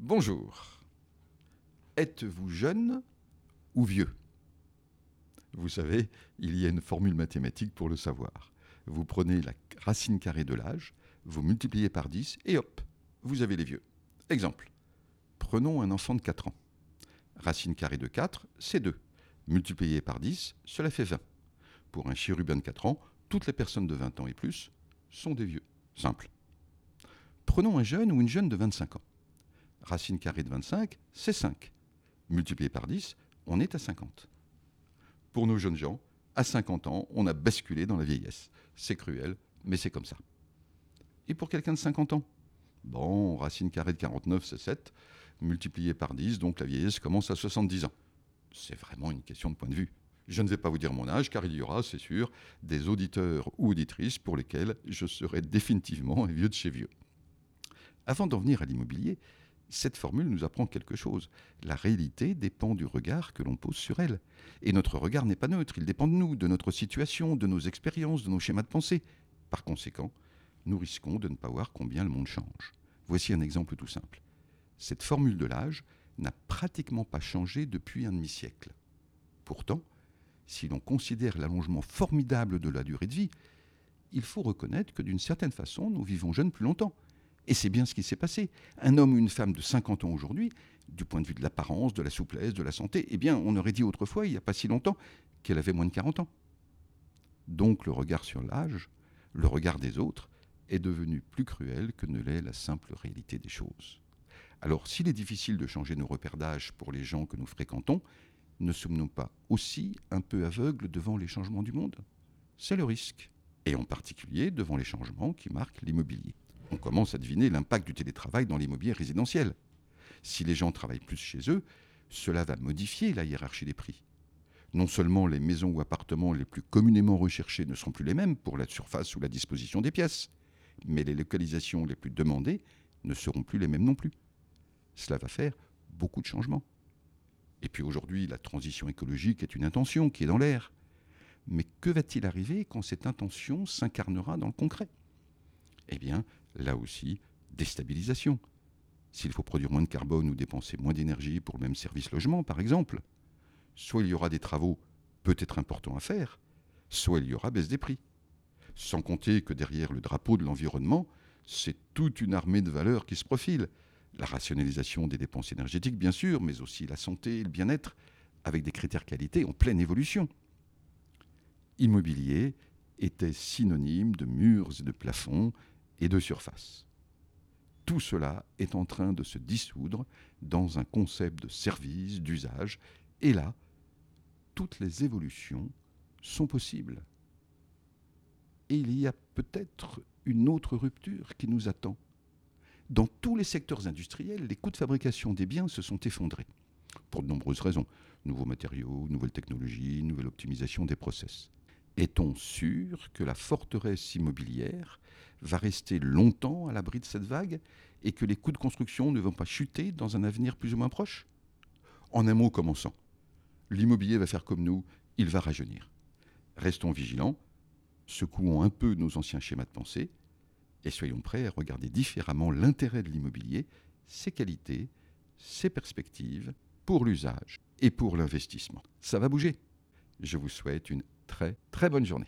Bonjour. Êtes-vous jeune ou vieux? Vous savez, il y a une formule mathématique pour le savoir. Vous prenez la racine carrée de l'âge, vous multipliez par 10 et hop, vous avez les vieux. Exemple. Prenons un enfant de 4 ans. Racine carrée de 4, c'est 2. Multiplié par 10, cela fait 20. Pour un chérubin de 4 ans, toutes les personnes de 20 ans et plus sont des vieux. Simple. Prenons un jeune ou une jeune de 25 ans. Racine carrée de 25, c'est 5. Multiplié par 10, on est à 50. Pour nos jeunes gens, à 50 ans, on a basculé dans la vieillesse. C'est cruel, mais c'est comme ça. Et pour quelqu'un de 50 ans? Bon, racine carrée de 49, c'est 7. Multiplié par 10, donc la vieillesse commence à 70 ans. C'est vraiment une question de point de vue. Je ne vais pas vous dire mon âge, car il y aura, c'est sûr, des auditeurs ou auditrices pour lesquels je serai définitivement un vieux de chez vieux. Avant d'en venir à l'immobilier, cette formule nous apprend quelque chose. La réalité dépend du regard que l'on pose sur elle. Et notre regard n'est pas neutre, il dépend de nous, de notre situation, de nos expériences, de nos schémas de pensée. Par conséquent, nous risquons de ne pas voir combien le monde change. Voici un exemple tout simple. Cette formule de l'âge n'a pratiquement pas changé depuis un demi-siècle. Pourtant, si l'on considère l'allongement formidable de la durée de vie, il faut reconnaître que d'une certaine façon, nous vivons jeunes plus longtemps. Et c'est bien ce qui s'est passé. Un homme ou une femme de 50 ans aujourd'hui, du point de vue de l'apparence, de la souplesse, de la santé, eh bien, on aurait dit autrefois, il n'y a pas si longtemps, qu'elle avait moins de 40 ans. Donc le regard sur l'âge, le regard des autres, est devenu plus cruel que ne l'est la simple réalité des choses. Alors s'il est difficile de changer nos repères d'âge pour les gens que nous fréquentons, ne sommes-nous pas aussi un peu aveugles devant les changements du monde? C'est le risque, et en particulier devant les changements qui marquent l'immobilier on commence à deviner l'impact du télétravail dans l'immobilier résidentiel. Si les gens travaillent plus chez eux, cela va modifier la hiérarchie des prix. Non seulement les maisons ou appartements les plus communément recherchés ne seront plus les mêmes pour la surface ou la disposition des pièces, mais les localisations les plus demandées ne seront plus les mêmes non plus. Cela va faire beaucoup de changements. Et puis aujourd'hui, la transition écologique est une intention qui est dans l'air. Mais que va-t-il arriver quand cette intention s'incarnera dans le concret? Eh bien, là aussi, déstabilisation. S'il faut produire moins de carbone ou dépenser moins d'énergie pour le même service logement, par exemple, soit il y aura des travaux peut-être importants à faire, soit il y aura baisse des prix. Sans compter que derrière le drapeau de l'environnement, c'est toute une armée de valeurs qui se profile. La rationalisation des dépenses énergétiques, bien sûr, mais aussi la santé et le bien-être, avec des critères qualité en pleine évolution. Immobilier était synonyme de murs et de plafonds et de surface. Tout cela est en train de se dissoudre dans un concept de service, d'usage, et là, toutes les évolutions sont possibles. Et il y a peut-être une autre rupture qui nous attend. Dans tous les secteurs industriels, les coûts de fabrication des biens se sont effondrés, pour de nombreuses raisons. Nouveaux matériaux, nouvelles technologies, nouvelle optimisation des process. Est-on sûr que la forteresse immobilière va rester longtemps à l'abri de cette vague et que les coûts de construction ne vont pas chuter dans un avenir plus ou moins proche? En un mot commençant, l'immobilier va faire comme nous, il va rajeunir. Restons vigilants, secouons un peu nos anciens schémas de pensée et soyons prêts à regarder différemment l'intérêt de l'immobilier, ses qualités, ses perspectives pour l'usage et pour l'investissement. Ça va bouger. Je vous souhaite une très très bonne journée.